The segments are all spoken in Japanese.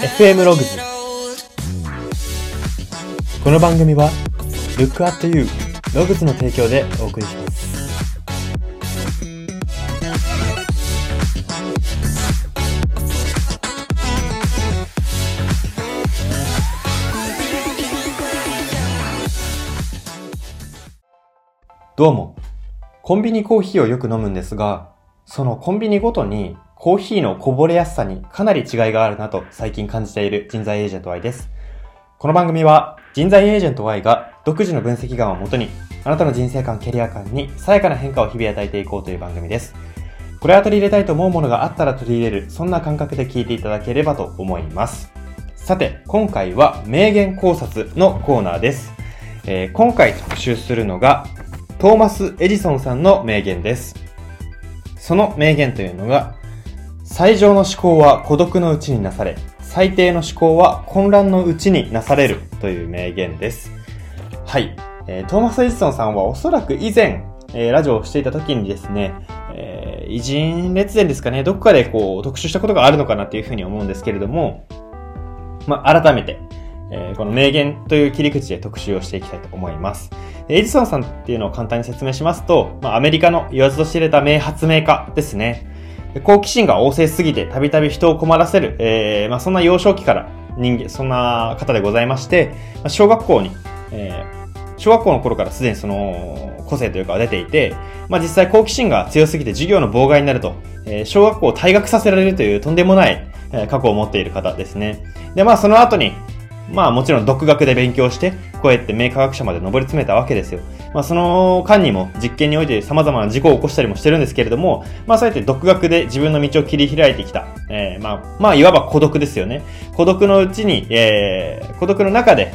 FM ログズこの番組は Look at You ログズの提供でお送りします。どうも。コンビニコーヒーをよく飲むんですがそのコンビニごとにコーヒーのこぼれやすさにかなり違いがあるなと最近感じている人材エージェント Y です。この番組は人材エージェント Y が独自の分析眼をもとにあなたの人生観、キャリア観にさやかな変化を日々与えていこうという番組です。これは取り入れたいと思うものがあったら取り入れる、そんな感覚で聞いていただければと思います。さて、今回は名言考察のコーナーです。えー、今回特集するのがトーマス・エジソンさんの名言です。その名言というのが、最上の思考は孤独のうちになされ、最低の思考は混乱のうちになされるという名言です。はい。えー、トーマス・エジソンさんはおそらく以前、えー、ラジオをしていた時にですね、えー、偉人列伝ですかね、どこかでこう特集したことがあるのかなというふうに思うんですけれども、まあ、改めて、えー、この名言という切り口で特集をしていきたいと思います。エジソンさんっていうのを簡単に説明しますと、まあ、アメリカの言わずと知れた名発明家ですね。好奇心が旺盛すぎて、たびたび人を困らせる、えー、まあ、そんな幼少期から人間、そんな方でございまして、まあ、小学校に、えー、小学校の頃からすでにその個性というか出ていて、まあ、実際好奇心が強すぎて授業の妨害になると、えー、小学校を退学させられるというとんでもない、え、過去を持っている方ですね。で、まあその後に、まあもちろん独学で勉強して、こうやって名科学者まで上り詰めたわけですよ。まあその間にも実験において様々な事故を起こしたりもしてるんですけれども、まあそうやって独学で自分の道を切り開いてきた。えー、まあ、まあいわば孤独ですよね。孤独のうちに、えー、孤独の中で、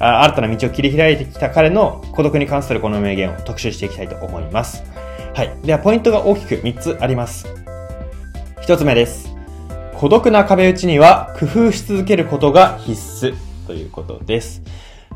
あ新たな道を切り開いてきた彼の孤独に関するこの名言を特集していきたいと思います。はい。ではポイントが大きく3つあります。1つ目です。孤独な壁打ちには工夫し続けることが必須ということです。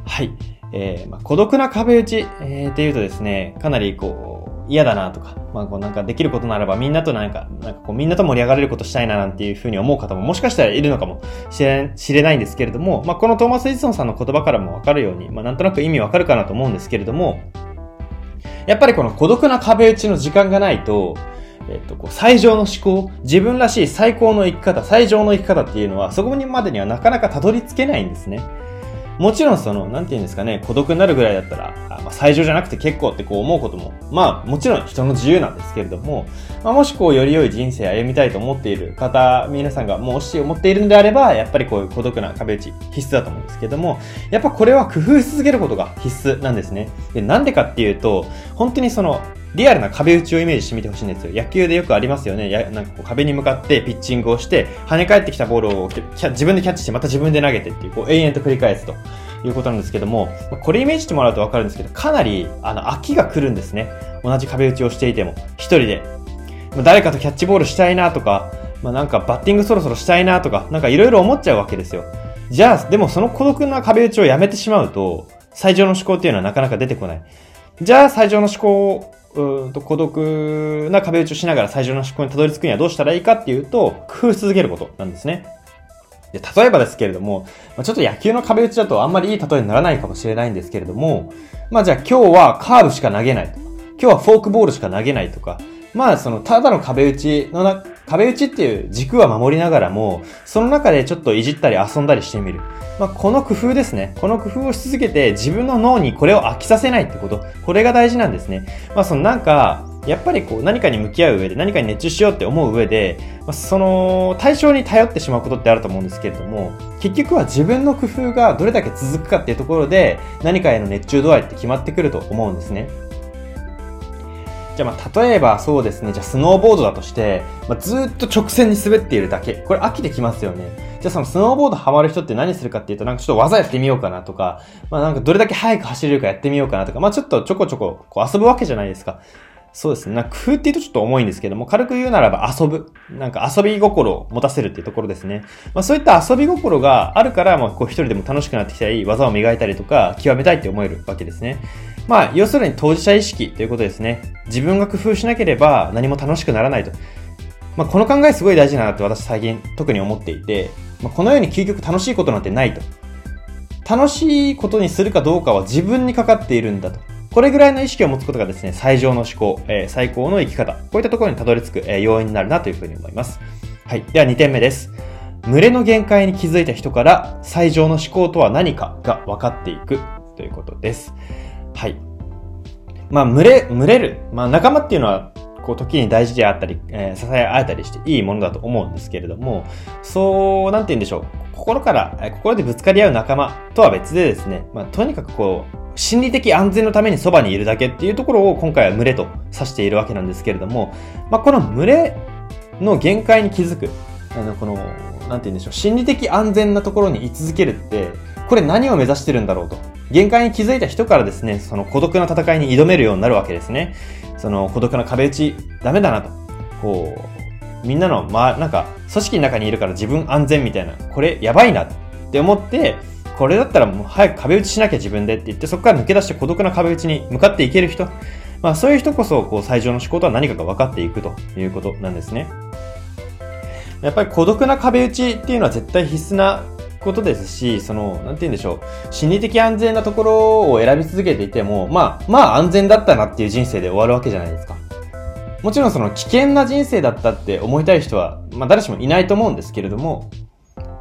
はい。えー、まあ、孤独な壁打ち、えー、っていうとですね、かなりこう、嫌だなとか、まあ、こうなんかできることならばみんなとなんか、なんかこうみんなと盛り上がれることしたいななんていうふうに思う方ももしかしたらいるのかもしれしれないんですけれども、まあ、このトーマス・エジソンさんの言葉からもわかるように、まあ、なんとなく意味わかるかなと思うんですけれども、やっぱりこの孤独な壁打ちの時間がないと、えっと、こう、最上の思考、自分らしい最高の生き方、最上の生き方っていうのは、そこにまでにはなかなかたどり着けないんですね。もちろんその、なんて言うんですかね、孤独になるぐらいだったら、あまあ、最上じゃなくて結構ってこう思うことも、まあ、もちろん人の自由なんですけれども、まあ、もしこう、より良い人生歩みたいと思っている方、皆さんがもうし思っているんであれば、やっぱりこういう孤独な壁打ち必須だと思うんですけども、やっぱこれは工夫し続けることが必須なんですね。で、なんでかっていうと、本当にその、リアルな壁打ちをイメージしてみてほしいんですよ。野球でよくありますよね。やなんかこう壁に向かってピッチングをして、跳ね返ってきたボールを自分でキャッチして、また自分で投げてっていう、こう永遠と繰り返すということなんですけども、これイメージしてもらうとわかるんですけど、かなり、あの、飽きが来るんですね。同じ壁打ちをしていても、一人で。誰かとキャッチボールしたいなとか、まあ、なんかバッティングそろそろしたいなとか、なんかいろいろ思っちゃうわけですよ。じゃあ、でもその孤独な壁打ちをやめてしまうと、最上の思考っていうのはなかなか出てこない。じゃあ、最上の思考うんと孤独な壁打ちをしながら最上の思考にたどり着くにはどうしたらいいかっていうと、工夫し続けることなんですね。で例えばですけれども、ま、ちょっと野球の壁打ちだとあんまりいい例えにならないかもしれないんですけれども、まあじゃあ今日はカーブしか投げないとか、今日はフォークボールしか投げないとか、まあそのただの壁打ちのな、壁打ちっていう軸は守りながらも、その中でちょっといじったり遊んだりしてみる。まあ、この工夫ですね。この工夫をし続けて自分の脳にこれを飽きさせないってこと。これが大事なんですね。まあ、そのなんか、やっぱりこう何かに向き合う上で何かに熱中しようって思う上で、ま、その対象に頼ってしまうことってあると思うんですけれども、結局は自分の工夫がどれだけ続くかっていうところで何かへの熱中度合いって決まってくると思うんですね。じゃあまあ例えばそうですね、じゃあスノーボードだとして、まあ、ずっと直線に滑っているだけ。これ飽きてきますよね。じゃあそのスノーボードハマる人って何するかっていうと、なんかちょっと技やってみようかなとか、まあなんかどれだけ速く走れるかやってみようかなとか、まあちょっとちょこちょここう遊ぶわけじゃないですか。そうですね。なんか工夫って言うとちょっと重いんですけども、軽く言うならば遊ぶ。なんか遊び心を持たせるっていうところですね。まあそういった遊び心があるから、まあこう一人でも楽しくなってきたり、技を磨いたりとか、極めたいって思えるわけですね。まあ要するに当事者意識ということですね。自分が工夫しなければ何も楽しくならないと。まあこの考えすごい大事だなって私最近特に思っていて、まあ、このように究極楽しいことなんてないと。楽しいことにするかどうかは自分にかかっているんだと。これぐらいの意識を持つことがですね、最上の思考、えー、最高の生き方、こういったところにたどり着く、えー、要因になるなというふうに思います。はい。では2点目です。群れの限界に気づいた人から最上の思考とは何かが分かっていくということです。はい。まあ、群れ、群れる。まあ、仲間っていうのはこう、時に大事であったり、えー、支え合えたりしていいものだと思うんですけれども、そう、なんて言うんでしょう。心から、え心でぶつかり合う仲間とは別でですね、まあ、とにかくこう、心理的安全のためにそばにいるだけっていうところを今回は群れと指しているわけなんですけれども、まあ、この群れの限界に気づく、あの、この、なんて言うんでしょう、心理的安全なところに居続けるって、これ何を目指してるんだろうと。限界に気づいた人からですね、その孤独な戦いに挑めるようになるわけですね。その孤独な壁打ち、ダメだなと。こう、みんなの、まあ、なんか、組織の中にいるから自分安全みたいな、これやばいなって思って、これだったらもう早く壁打ちしなきゃ自分でって言って、そこから抜け出して孤独な壁打ちに向かっていける人。まあそういう人こそ、こう、最上の思考とは何かが分かっていくということなんですね。やっぱり孤独な壁打ちっていうのは絶対必須なことですし、その、なんて言うんでしょう。心理的安全なところを選び続けていても、まあ、まあ安全だったなっていう人生で終わるわけじゃないですか。もちろんその危険な人生だったって思いたい人は、まあ誰しもいないと思うんですけれども、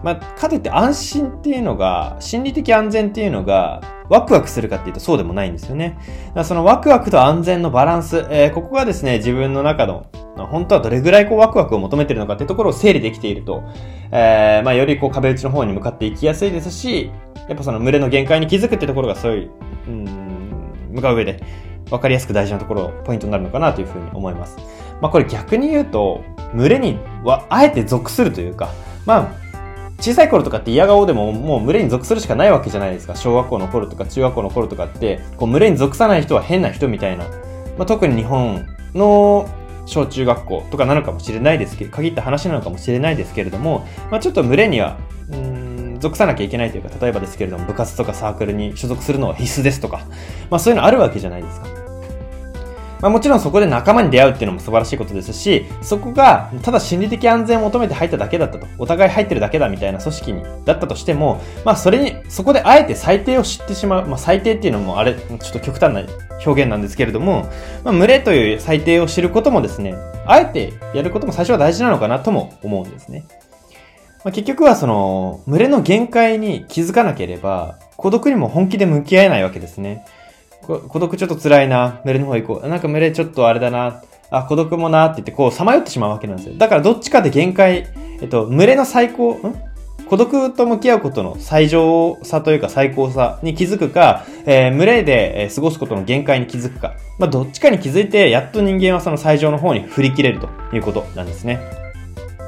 まあ、かといって安心っていうのが、心理的安全っていうのが、ワクワクするかっていうとそうでもないんですよね。だからそのワクワクと安全のバランス、えー、ここがですね、自分の中の、本当はどれぐらいこうワクワクを求めてるのかっていうところを整理できていると、えー、まあよりこう壁打ちの方に向かっていきやすいですし、やっぱその群れの限界に気づくってところがそういう、うん、向かう上で分かりやすく大事なところ、ポイントになるのかなというふうに思います。まあこれ逆に言うと、群れにはあえて属するというか、まあ小さい頃とかって嫌顔でももう群れに属するしかないわけじゃないですか。小学校の頃とか中学校の頃とかって、こう群れに属さない人は変な人みたいな。まあ、特に日本の小中学校とかなのかもしれないですけど、限った話なのかもしれないですけれども、まあ、ちょっと群れには、うん、属さなきゃいけないというか、例えばですけれども、部活とかサークルに所属するのは必須ですとか、まあそういうのあるわけじゃないですか。まあ、もちろんそこで仲間に出会うっていうのも素晴らしいことですし、そこがただ心理的安全を求めて入っただけだったと、お互い入ってるだけだみたいな組織にだったとしても、まあそれに、そこであえて最低を知ってしまう、まあ最低っていうのもあれ、ちょっと極端な表現なんですけれども、まあ群れという最低を知ることもですね、あえてやることも最初は大事なのかなとも思うんですね。まあ、結局はその、群れの限界に気づかなければ、孤独にも本気で向き合えないわけですね。孤独ちょっと辛いな、群れの方行こう。なんか群れちょっとあれだな、あ、孤独もなって言ってこう、さまよってしまうわけなんですよ。だからどっちかで限界、えっと、群れの最高、ん？孤独と向き合うことの最上さというか最高さに気づくか、えー、群れで過ごすことの限界に気づくか。まあ、どっちかに気づいて、やっと人間はその最上の方に振り切れるということなんですね。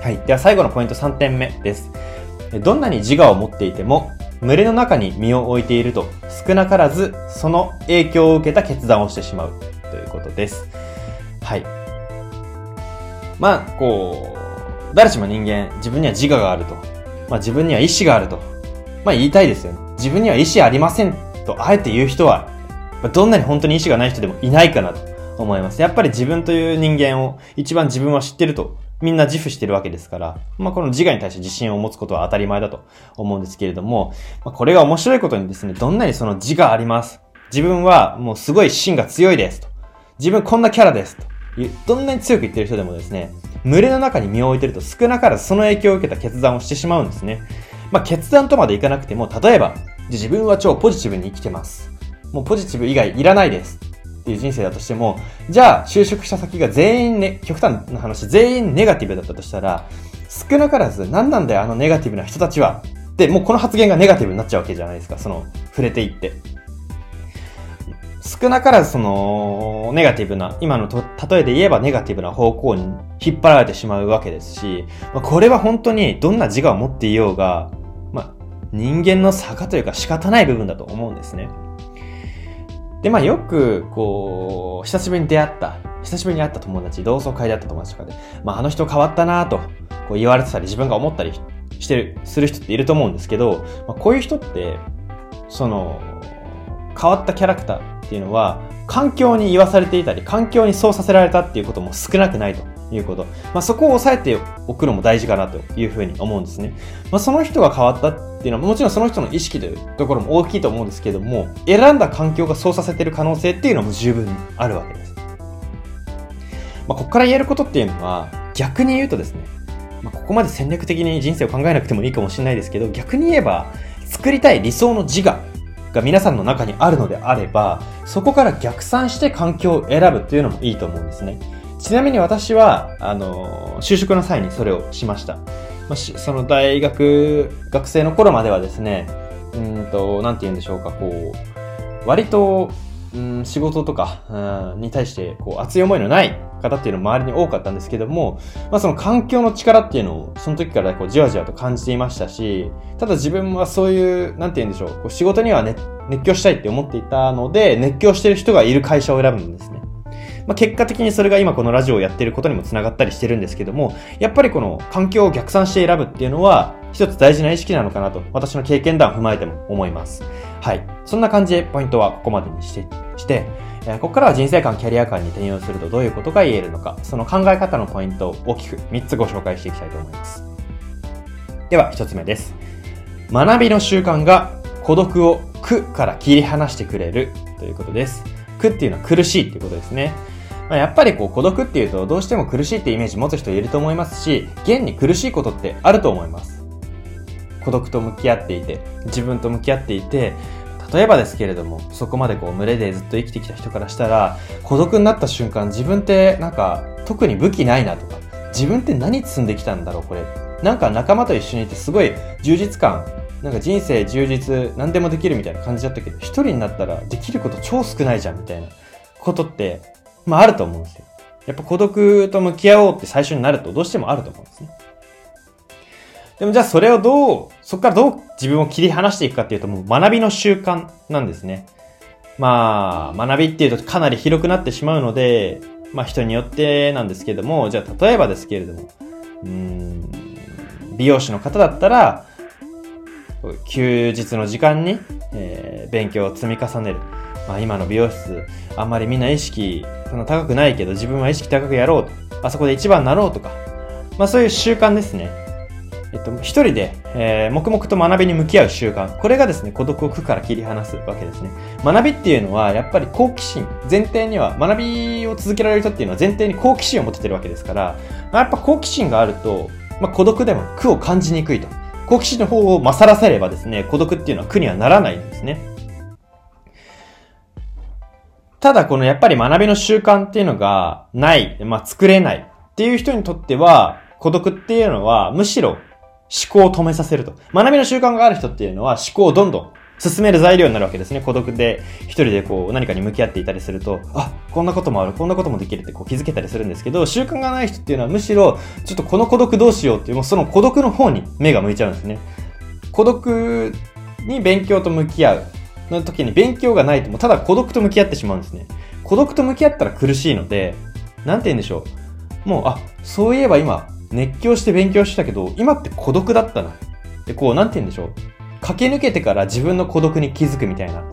はい。では最後のポイント3点目です。どんなに自我を持っていても、群れの中に身を置いていると少なからずその影響を受けた決断をしてしまうということです。はい。まあ、こう、誰しも人間、自分には自我があると。まあ自分には意志があると。まあ言いたいですよね。自分には意志ありませんと、あえて言う人は、どんなに本当に意志がない人でもいないかなと思います。やっぱり自分という人間を一番自分は知ってるとみんな自負してるわけですから、まあ、この自我に対して自信を持つことは当たり前だと思うんですけれども、まあ、これが面白いことにですね、どんなにその自我あります。自分はもうすごい芯が強いですと。自分こんなキャラですと。どんなに強く言ってる人でもですね、群れの中に身を置いてると少なからずその影響を受けた決断をしてしまうんですね。まあ、決断とまでいかなくても、例えば、自分は超ポジティブに生きてます。もうポジティブ以外いらないです。っていう人生だとしても、じゃあ就職した先が全員ね、極端な話、全員ネガティブだったとしたら、少なからず何なんだよあのネガティブな人たちは。で、もうこの発言がネガティブになっちゃうわけじゃないですか、その、触れていって。少なからずその、ネガティブな、今のと、例えで言えばネガティブな方向に引っ張られてしまうわけですし、まあ、これは本当にどんな自我を持っていようが、まあ、人間の差というか仕方ない部分だと思うんですね。で、まあよく、こう、久しぶりに出会った、久しぶりに会った友達、同窓会で会った友達とかで、まああの人変わったなと、こう言われてたり、自分が思ったりしてる、する人っていると思うんですけど、まあ、こういう人って、その、変わったキャラクターっていうのは、環境に言わされていたり、環境にそうさせられたっていうことも少なくないということ。まあ、そこを押さえておくのも大事かなというふうに思うんですね。まあ、その人が変わったっていうのは、もちろんその人の意識というところも大きいと思うんですけども、選んだ環境がそうさせてる可能性っていうのも十分あるわけです。まあ、ここから言えることっていうのは、逆に言うとですね、まあ、ここまで戦略的に人生を考えなくてもいいかもしれないですけど、逆に言えば、作りたい理想の自我が皆さんの中にあるのであれば、そこから逆算して環境を選ぶっていうのもいいと思うんですね。ちなみに私は、あの、就職の際にそれをしました。まあ、その大学、学生の頃まではですね、うんと、なんて言うんでしょうか、こう、割と、うん、仕事とか、うん、に対して、こう、熱い思いのない方っていうのも周りに多かったんですけども、まあその環境の力っていうのを、その時からこう、じわじわと感じていましたし、ただ自分はそういう、なんて言うんでしょう、こう仕事にはね、熱狂したいって思っていたので、熱狂してる人がいる会社を選ぶんですね。まあ、結果的にそれが今このラジオをやってることにも繋がったりしてるんですけども、やっぱりこの環境を逆算して選ぶっていうのは、一つ大事な意識なのかなと、私の経験談を踏まえても思います。はい。そんな感じでポイントはここまでにして、して、えここからは人生観、キャリア観に転用するとどういうことが言えるのか、その考え方のポイントを大きく3つご紹介していきたいと思います。では、1つ目です。学びの習慣が孤独を苦から切り離してくれるということです。苦っていうのは苦しいっていうことですね。まあ、やっぱりこう孤独っていうとどうしても苦しいってイメージ持つ人いると思いますし、現に苦しいことってあると思います。孤独と向き合っていて、自分と向き合っていて、例えばですけれども、そこまでこう群れでずっと生きてきた人からしたら、孤独になった瞬間、自分ってなんか特に武器ないなとか、自分って何積んできたんだろう、これ。なんか仲間と一緒にいてすごい充実感、なんか人生充実、何でもできるみたいな感じだったけど、一人になったらできること超少ないじゃん、みたいなことって、まああると思うんですよ。やっぱ孤独と向き合おうって最初になるとどうしてもあると思うんですね。でもじゃあそれをどう、そこからどう自分を切り離していくかっていうともう学びの習慣なんですね。まあ、学びっていうとかなり広くなってしまうので、まあ人によってなんですけども、じゃあ例えばですけれども、うん、美容師の方だったら、休日の時間に、えー、勉強を積み重ねる。まあ今の美容室、あんまりみんな意識、そんな高くないけど自分は意識高くやろうと。あそこで一番になろうとか。まあそういう習慣ですね。えっと、一人で、えー、黙々と学びに向き合う習慣。これがですね、孤独を苦から切り離すわけですね。学びっていうのは、やっぱり好奇心。前提には、学びを続けられる人っていうのは前提に好奇心を持ててるわけですから、まあ、やっぱ好奇心があると、まあ、孤独でも苦を感じにくいと。好奇心の方を勝らせればですね、孤独っていうのは苦にはならないんですね。ただ、このやっぱり学びの習慣っていうのがない、まあ、作れないっていう人にとっては、孤独っていうのはむしろ思考を止めさせると。学びの習慣がある人っていうのは思考をどんどん進める材料になるわけですね。孤独で一人でこう何かに向き合っていたりすると、あ、こんなこともある、こんなこともできるってこう気づけたりするんですけど、習慣がない人っていうのはむしろ、ちょっとこの孤独どうしようっていう、もうその孤独の方に目が向いちゃうんですね。孤独に勉強と向き合うの時に勉強がないともただ孤独と向き合ってしまうんですね。孤独と向き合ったら苦しいので、なんて言うんでしょう。もう、あ、そういえば今、熱狂して勉強したけど、今って孤独だったな。で、こう、なんて言うんでしょう。駆け抜けてから自分の孤独に気づくみたいな。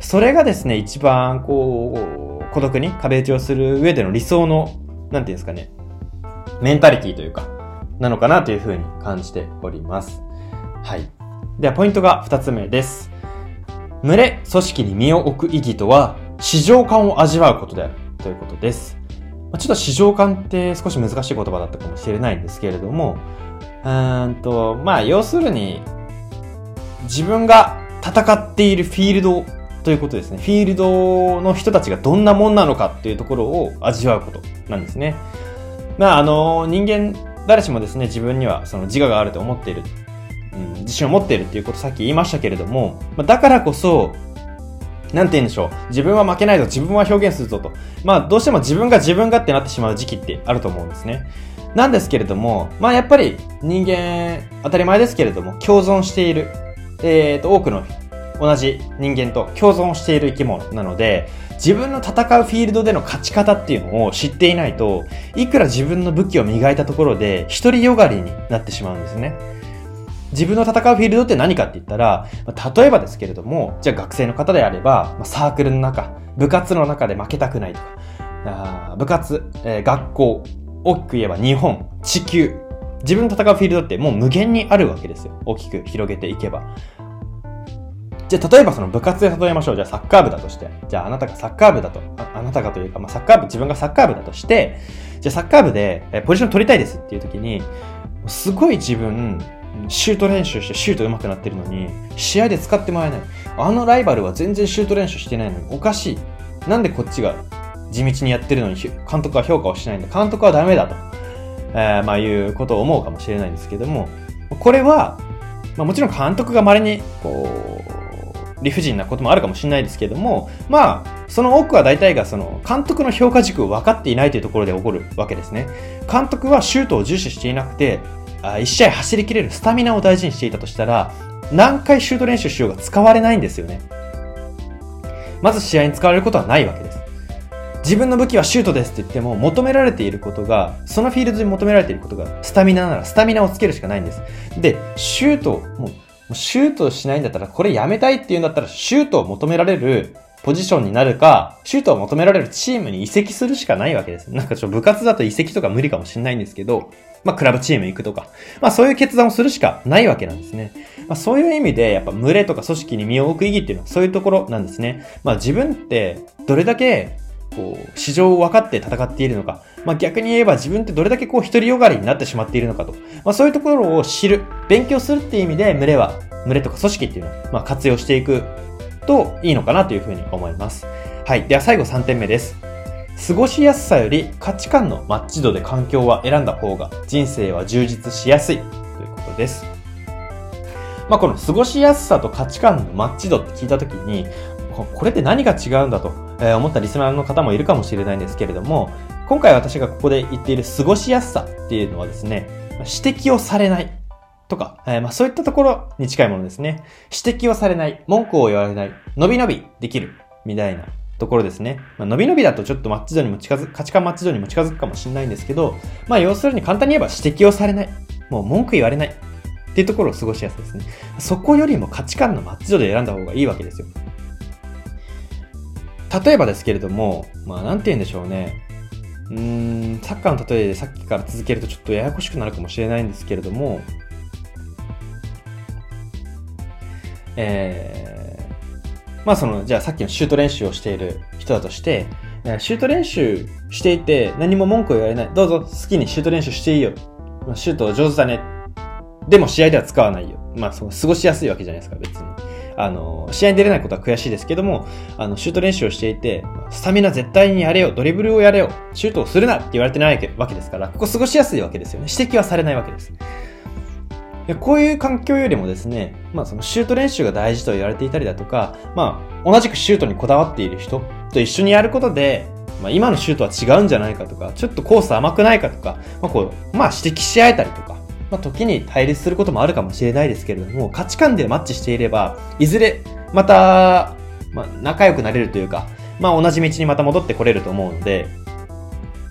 それがですね、一番、こう、孤独に壁打ちをする上での理想の、なんていうんですかね、メンタリティというか、なのかなというふうに感じております。はい。では、ポイントが二つ目です。群れ、組織に身を置く意義とは、市場感を味わうことであるということです。ちょっと市場感って少し難しい言葉だったかもしれないんですけれども、うんと、まあ、要するに、自分が戦っているフィールドということですね。フィールドの人たちがどんなもんなのかっていうところを味わうことなんですね。まあ、あの、人間、誰しもですね、自分にはその自我があると思っている、自信を持っているっていうことさっき言いましたけれども、だからこそ、なんて言うんでしょう。自分は負けないぞ、自分は表現するぞと。まあ、どうしても自分が自分がってなってしまう時期ってあると思うんですね。なんですけれども、まあやっぱり人間、当たり前ですけれども、共存している、えっ、ー、と、多くの同じ人間と共存している生き物なので、自分の戦うフィールドでの勝ち方っていうのを知っていないと、いくら自分の武器を磨いたところで、独りよがりになってしまうんですね。自分の戦うフィールドって何かって言ったら、例えばですけれども、じゃあ学生の方であれば、サークルの中、部活の中で負けたくないとか、あ部活、えー、学校、大きく言えば日本、地球。自分の戦うフィールドってもう無限にあるわけですよ。大きく広げていけば。じゃあ、例えばその部活で例えましょう。じゃあ、サッカー部だとして。じゃあ、あなたがサッカー部だと。ああなたがというか、まあ、サッカー部、自分がサッカー部だとして、じゃあ、サッカー部で、えポジション取りたいですっていう時に、すごい自分、シュート練習してシュート上手くなってるのに、試合で使ってもらえない。あのライバルは全然シュート練習してないのにおかしい。なんでこっちが地道にやってるのに監督は評価をしないんだ。監督はダメだと。えー、まあいうことを思うかもしれないんですけども、これは、まあもちろん監督が稀に、こう、理不尽なこともあるかもしれないですけども、まあ、その多くは大体がその監督の評価軸を分かっていないというところで起こるわけですね。監督はシュートを重視していなくて、1試合走り切れるスタミナを大事にしていたとしたら、何回シュート練習しようが使われないんですよね。まず試合に使われることはないわけです。自分の武器はシュートですって言っても求められていることが、そのフィールドに求められていることがスタミナならスタミナをつけるしかないんです。で、シュート、もうシュートしないんだったら、これやめたいっていうんだったら、シュートを求められるポジションになるか、シュートを求められるチームに移籍するしかないわけです。なんかちょっと部活だと移籍とか無理かもしれないんですけど、まあクラブチーム行くとか、まあそういう決断をするしかないわけなんですね。まあそういう意味で、やっぱ群れとか組織に身を置く意義っていうのはそういうところなんですね。まあ自分ってどれだけこう、市場を分かって戦っているのか、まあ、逆に言えば自分ってどれだけこう、独りよがりになってしまっているのかと、まあ、そういうところを知る、勉強するっていう意味で、群れは、群れとか組織っていうのを、まあ、活用していくといいのかなというふうに思います。はい。では最後3点目です。過ごしやすさより価値観のマッチ度で環境は選んだ方が人生は充実しやすいということです。まあ、この過ごしやすさと価値観のマッチ度って聞いたときに、これって何が違うんだと思ったリスナーの方もいるかもしれないんですけれども、今回私がここで言っている過ごしやすさっていうのはですね、指摘をされないとか、えー、まあそういったところに近いものですね。指摘をされない、文句を言われない、伸び伸びできる、みたいなところですね。まあ、伸び伸びだとちょっとマッチ度にも近づく、価値観マッチ度にも近づくかもしれないんですけど、まあ要するに簡単に言えば指摘をされない、もう文句言われないっていうところを過ごしやすいですね。そこよりも価値観のマッチ度で選んだ方がいいわけですよ。例えばですけれども、まあ、なんて言うんでしょうね。うーん、サッカーの例えでさっきから続けるとちょっとややこしくなるかもしれないんですけれども、えー、まあその、じゃあさっきのシュート練習をしている人だとして、シュート練習していて何も文句を言われない。どうぞ好きにシュート練習していいよ。シュート上手だね。でも試合では使わないよ。まあその過ごしやすいわけじゃないですか、別に。あの、試合に出れないことは悔しいですけども、あの、シュート練習をしていて、スタミナ絶対にやれよ、ドリブルをやれよ、シュートをするなって言われてないわけですから、ここ過ごしやすいわけですよね。指摘はされないわけです。こういう環境よりもですね、まあそのシュート練習が大事と言われていたりだとか、まあ同じくシュートにこだわっている人と一緒にやることで、まあ今のシュートは違うんじゃないかとか、ちょっとコース甘くないかとか、まあこう、まあ指摘し合えたりとか、まあ、時に対立することもあるかもしれないですけれども、価値観でマッチしていれば、いずれ、また、まあ、仲良くなれるというか、まあ、同じ道にまた戻ってこれると思うので、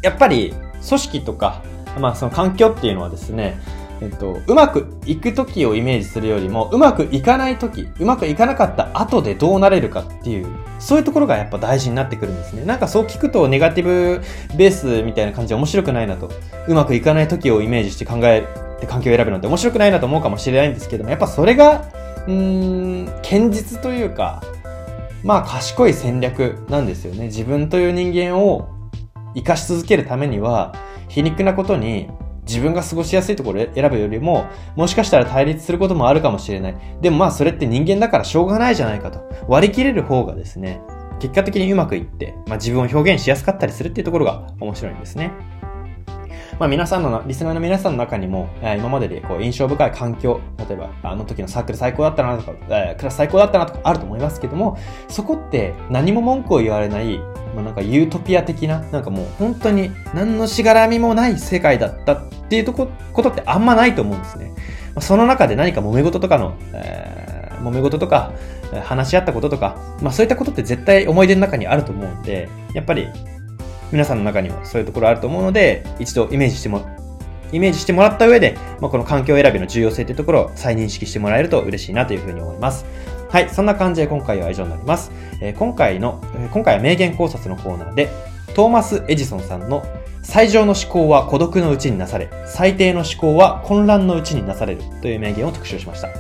やっぱり、組織とか、まあ、その環境っていうのはですね、えっと、うまくいく時をイメージするよりも、うまくいかない時、うまくいかなかった後でどうなれるかっていう、そういうところがやっぱ大事になってくるんですね。なんかそう聞くとネガティブベースみたいな感じで面白くないなと。うまくいかない時をイメージして考えて環境を選ぶのって面白くないなと思うかもしれないんですけども、やっぱそれが、うーん、堅実というか、まあ賢い戦略なんですよね。自分という人間を生かし続けるためには、皮肉なことに自分が過ごしやすいところ選ぶよりも、もしかしたら対立することもあるかもしれない。でもまあそれって人間だからしょうがないじゃないかと。割り切れる方がですね、結果的にうまくいって、まあ自分を表現しやすかったりするっていうところが面白いんですね。まあ皆さんの、リスナーの皆さんの中にも、え、今まででこう印象深い環境、例えばあの時のサークル最高だったなとか、え、クラス最高だったなとかあると思いますけども、そこって何も文句を言われない、まあなんかユートピア的な、なんかもう本当に何のしがらみもない世界だったっていうとこことってあんまないと思うんですね。まあ、その中で何か揉め事とかの、えー、揉め事とか、話し合ったこととか、まあそういったことって絶対思い出の中にあると思うんで、やっぱり皆さんの中にもそういうところあると思うので、一度イメージしても、イメージしてもらった上で、まあ、この環境選びの重要性というところを再認識してもらえると嬉しいなというふうに思います。はい、そんな感じで今回は以上になります。え、今回の、え、今回は名言考察のコーナーで、トーマス・エジソンさんの最上の思考は孤独のうちになされ、最低の思考は混乱のうちになされるという名言を特集しました。はい。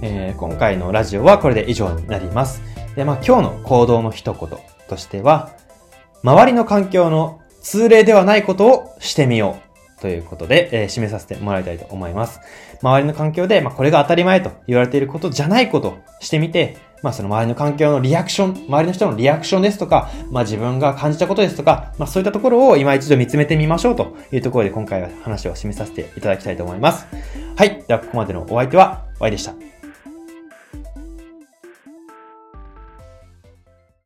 えー、今回のラジオはこれで以上になります。で、まあ今日の行動の一言としては、周りの環境の通例ではないことをしてみようということで、えー、締めさせてもらいたいと思います。周りの環境で、まあ、これが当たり前と言われていることじゃないことをしてみて、まあ、その周りの環境のリアクション、周りの人のリアクションですとか、まあ、自分が感じたことですとか、まあ、そういったところを今一度見つめてみましょうというところで今回は話を締めさせていただきたいと思います。はい。では、ここまでのお相手は、Y でした。